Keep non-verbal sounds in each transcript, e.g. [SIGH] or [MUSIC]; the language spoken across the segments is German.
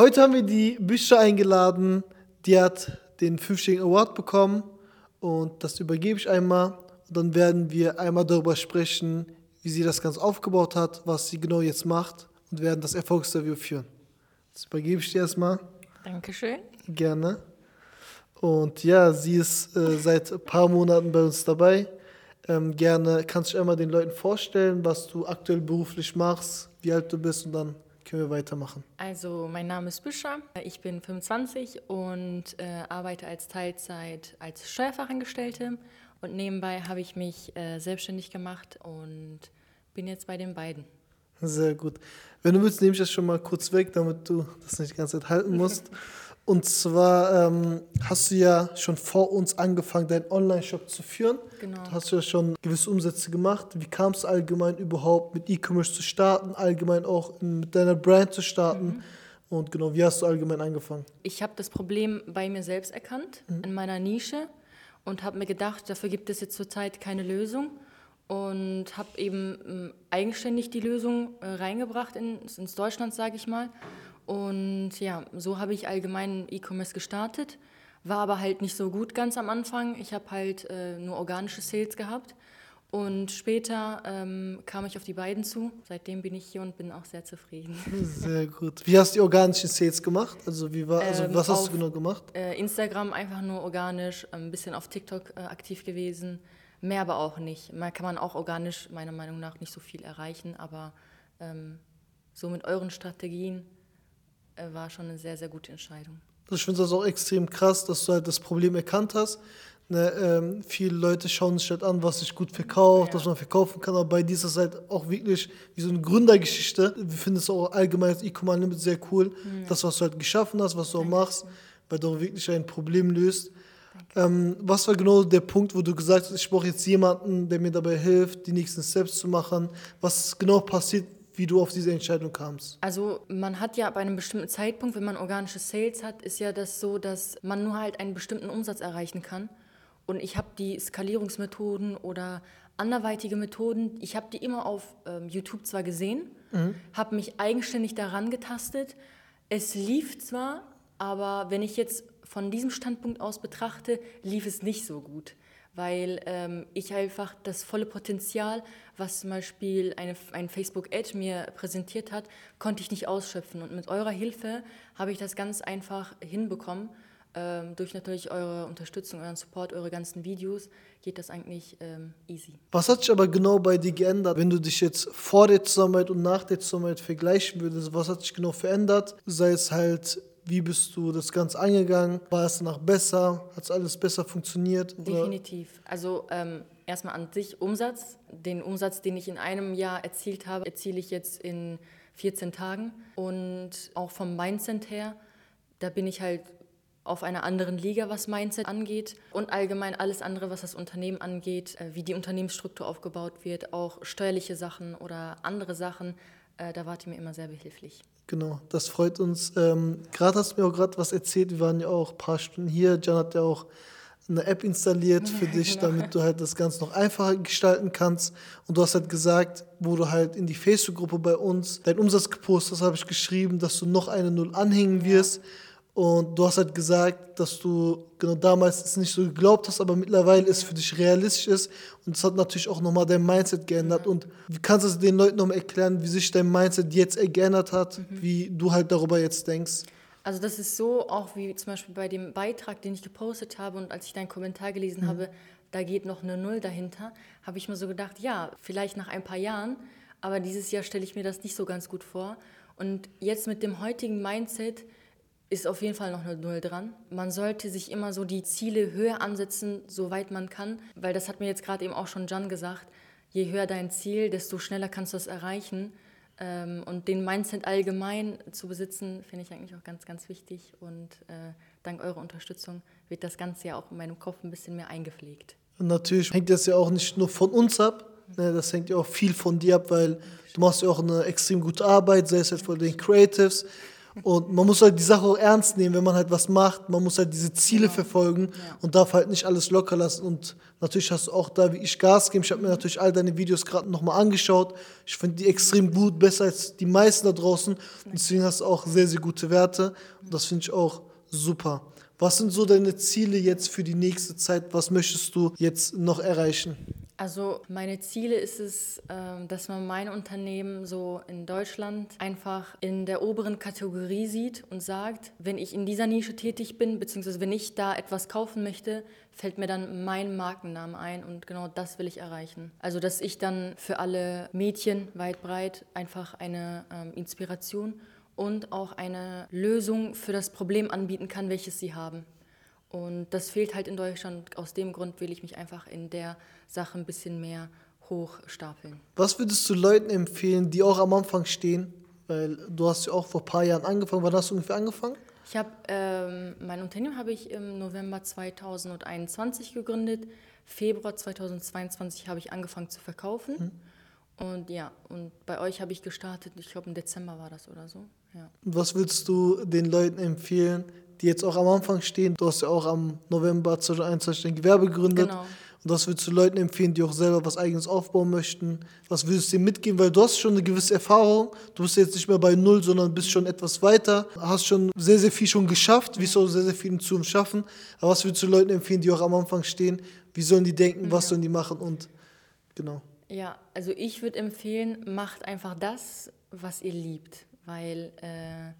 Heute haben wir die Bücher eingeladen. Die hat den 50 Award bekommen und das übergebe ich einmal. Und dann werden wir einmal darüber sprechen, wie sie das Ganze aufgebaut hat, was sie genau jetzt macht und werden das Erfolgsinterview führen. Das übergebe ich dir erstmal. Dankeschön. Gerne. Und ja, sie ist äh, seit ein paar Monaten bei uns dabei. Ähm, gerne kannst du einmal den Leuten vorstellen, was du aktuell beruflich machst, wie alt du bist und dann können wir weitermachen. Also, mein Name ist Büscher, ich bin 25 und äh, arbeite als Teilzeit als Steuerfachangestellte und nebenbei habe ich mich äh, selbstständig gemacht und bin jetzt bei den beiden. Sehr gut. Wenn du willst, nehme ich das schon mal kurz weg, damit du das nicht die ganze Zeit halten musst. [LAUGHS] Und zwar ähm, hast du ja schon vor uns angefangen, deinen Online-Shop zu führen. Genau. Du hast ja schon gewisse Umsätze gemacht. Wie kam es allgemein überhaupt mit E-Commerce zu starten, allgemein auch mit deiner Brand zu starten? Mhm. Und genau, wie hast du allgemein angefangen? Ich habe das Problem bei mir selbst erkannt, mhm. in meiner Nische und habe mir gedacht, dafür gibt es jetzt zurzeit keine Lösung und habe eben ähm, eigenständig die Lösung äh, reingebracht in, ins Deutschland, sage ich mal. Und ja, so habe ich allgemein E-Commerce gestartet. War aber halt nicht so gut ganz am Anfang. Ich habe halt äh, nur organische Sales gehabt. Und später ähm, kam ich auf die beiden zu. Seitdem bin ich hier und bin auch sehr zufrieden. Sehr gut. Wie hast du die organischen Sales gemacht? Also, wie war, also ähm, was hast du genau gemacht? Äh, Instagram einfach nur organisch, ein bisschen auf TikTok äh, aktiv gewesen. Mehr aber auch nicht. Man kann man auch organisch meiner Meinung nach nicht so viel erreichen, aber ähm, so mit euren Strategien war schon eine sehr, sehr gute Entscheidung. Ich finde das auch extrem krass, dass du halt das Problem erkannt hast. Ne, ähm, viele Leute schauen sich halt an, was sich gut verkauft, ja. was man verkaufen kann, aber bei dir ist das halt auch wirklich wie so eine Gründergeschichte. Wir finden es auch allgemein als E-Commerce Limit sehr cool, ja. das, was du halt geschaffen hast, was du auch machst, weil du auch wirklich ein Problem löst. Ähm, was war genau der Punkt, wo du gesagt hast, ich brauche jetzt jemanden, der mir dabei hilft, die nächsten Steps zu machen? Was genau passiert, wie du auf diese Entscheidung kamst? Also man hat ja bei einem bestimmten Zeitpunkt, wenn man organische Sales hat, ist ja das so, dass man nur halt einen bestimmten Umsatz erreichen kann. Und ich habe die Skalierungsmethoden oder anderweitige Methoden, ich habe die immer auf ähm, YouTube zwar gesehen, mhm. habe mich eigenständig daran getastet. Es lief zwar, aber wenn ich jetzt von diesem Standpunkt aus betrachte, lief es nicht so gut weil ähm, ich einfach das volle Potenzial, was zum Beispiel eine, ein Facebook-Ad mir präsentiert hat, konnte ich nicht ausschöpfen. Und mit eurer Hilfe habe ich das ganz einfach hinbekommen. Ähm, durch natürlich eure Unterstützung, euren Support, eure ganzen Videos geht das eigentlich ähm, easy. Was hat sich aber genau bei dir geändert? Wenn du dich jetzt vor der Zusammenarbeit und nach der Zusammenarbeit vergleichen würdest, was hat sich genau verändert? Sei es halt wie bist du das Ganze angegangen? War es danach besser? Hat es alles besser funktioniert? Definitiv. Also ähm, erstmal an sich Umsatz. Den Umsatz, den ich in einem Jahr erzielt habe, erziele ich jetzt in 14 Tagen. Und auch vom Mindset her, da bin ich halt auf einer anderen Liga, was Mindset angeht und allgemein alles andere, was das Unternehmen angeht, äh, wie die Unternehmensstruktur aufgebaut wird, auch steuerliche Sachen oder andere Sachen, äh, da wart ihr mir immer sehr behilflich. Genau, das freut uns. Ähm, gerade hast du mir auch gerade was erzählt. Wir waren ja auch ein paar Stunden hier. Jan hat ja auch eine App installiert für ja, [LAUGHS] dich, genau. damit du halt das Ganze noch einfacher gestalten kannst. Und du hast halt gesagt, wo du halt in die Facebook-Gruppe bei uns deinen Umsatz gepostet hast, habe ich geschrieben, dass du noch eine Null anhängen wirst. Ja. Und du hast halt gesagt, dass du genau damals es nicht so geglaubt hast, aber mittlerweile es für dich realistisch ist. Und das hat natürlich auch nochmal dein Mindset geändert. Und wie kannst du den Leuten nochmal erklären, wie sich dein Mindset jetzt geändert hat, mhm. wie du halt darüber jetzt denkst? Also das ist so, auch wie zum Beispiel bei dem Beitrag, den ich gepostet habe und als ich deinen Kommentar gelesen mhm. habe, da geht noch eine Null dahinter, habe ich mir so gedacht, ja, vielleicht nach ein paar Jahren, aber dieses Jahr stelle ich mir das nicht so ganz gut vor. Und jetzt mit dem heutigen Mindset ist auf jeden Fall noch eine Null dran. Man sollte sich immer so die Ziele höher ansetzen, soweit man kann, weil das hat mir jetzt gerade eben auch schon Jan gesagt. Je höher dein Ziel, desto schneller kannst du es erreichen. Ähm, und den Mindset allgemein zu besitzen, finde ich eigentlich auch ganz, ganz wichtig. Und äh, dank eurer Unterstützung wird das Ganze ja auch in meinem Kopf ein bisschen mehr eingepflegt. Und natürlich hängt das ja auch nicht nur von uns ab, ne, das hängt ja auch viel von dir ab, weil du machst ja auch eine extrem gute Arbeit, sei es jetzt von den Creatives Und man muss halt die Sache auch ernst nehmen, wenn man halt was macht. Man muss halt diese Ziele Genau. verfolgen und darf halt nicht alles locker lassen. Und natürlich hast du auch da wie ich Gas gegeben. Ich habe mir natürlich all deine Videos gerade nochmal angeschaut. Ich finde die extrem gut, besser als die meisten da draußen. Deswegen hast du auch sehr, sehr gute Werte. Und das finde ich auch super. Was sind so deine Ziele jetzt für die nächste Zeit? Was möchtest du jetzt noch erreichen? Also meine Ziele ist es, ähm, dass man mein Unternehmen so in Deutschland einfach in der oberen Kategorie sieht und sagt, wenn ich in dieser Nische tätig bin, beziehungsweise wenn ich da etwas kaufen möchte, fällt mir dann mein Markenname ein und genau das will ich erreichen. Also dass ich dann für alle Mädchen weit breit einfach eine ähm, Inspiration und auch eine Lösung für das Problem anbieten kann, welches sie haben. Und das fehlt halt in Deutschland. Aus dem Grund will ich mich einfach in der Sache ein bisschen mehr hochstapeln. Was würdest du Leuten empfehlen, die auch am Anfang stehen? Weil du hast ja auch vor ein paar Jahren angefangen. Wann hast du ungefähr angefangen? Ich habe ähm, mein Unternehmen habe ich im November 2021 gegründet. Februar 2022 habe ich angefangen zu verkaufen. Und ja, und bei euch habe ich gestartet. Ich glaube im Dezember war das oder so. Ja. Was würdest du den Leuten empfehlen, die jetzt auch am Anfang stehen? Du hast ja auch am November 2021 dein Gewerbe gegründet. Genau. Und was würdest du Leuten empfehlen, die auch selber was Eigenes aufbauen möchten? Was würdest du dir mitgeben? Weil du hast schon eine gewisse Erfahrung. Du bist jetzt nicht mehr bei Null, sondern bist schon etwas weiter. Hast schon sehr, sehr viel schon geschafft. Wirst auch sehr, sehr viel Zukunft schaffen. Aber was würdest du Leuten empfehlen, die auch am Anfang stehen? Wie sollen die denken? Was sollen die machen? Und genau. Ja, also ich würde empfehlen, macht einfach das, was ihr liebt, weil äh,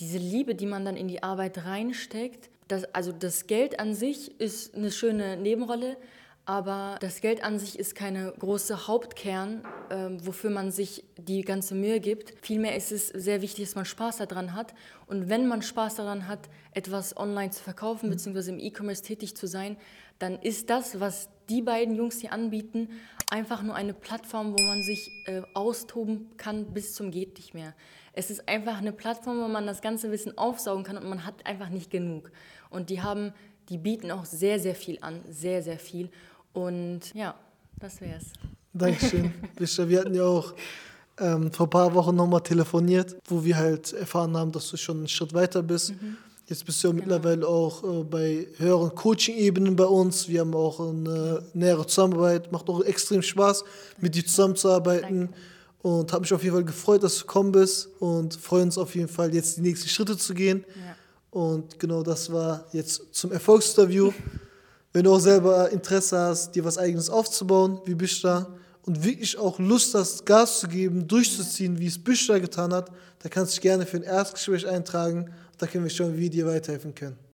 diese Liebe, die man dann in die Arbeit reinsteckt, das, also das Geld an sich ist eine schöne Nebenrolle, aber das Geld an sich ist keine große Hauptkern, ähm, wofür man sich die ganze Mühe gibt. Vielmehr ist es sehr wichtig, dass man Spaß daran hat. Und wenn man Spaß daran hat, etwas online zu verkaufen, beziehungsweise im E-Commerce tätig zu sein, dann ist das, was die beiden Jungs hier anbieten, einfach nur eine Plattform, wo man sich äh, austoben kann bis zum geht nicht mehr. Es ist einfach eine Plattform, wo man das ganze Wissen aufsaugen kann und man hat einfach nicht genug. Und die haben, die bieten auch sehr, sehr viel an, sehr, sehr viel. Und ja, das wär's. Dankeschön. [LAUGHS] Bischa, wir hatten ja auch ähm, vor ein paar Wochen nochmal telefoniert, wo wir halt erfahren haben, dass du schon einen Schritt weiter bist. Jetzt bist du ja mittlerweile auch äh, bei höheren Coaching-Ebenen bei uns. Wir haben auch eine nähere Zusammenarbeit. Macht auch extrem Spaß, mit dir zusammenzuarbeiten. Und habe mich auf jeden Fall gefreut, dass du gekommen bist und freuen uns auf jeden Fall, jetzt die nächsten Schritte zu gehen. Ja. Und genau das war jetzt zum Erfolgsinterview. Wenn du auch selber Interesse hast, dir was Eigenes aufzubauen, wie Bishta, und wirklich auch Lust hast, Gas zu geben, durchzuziehen, wie es Bishta getan hat, da kannst du dich gerne für ein Erstgespräch eintragen. Da können wir wir dir weiterhelfen können.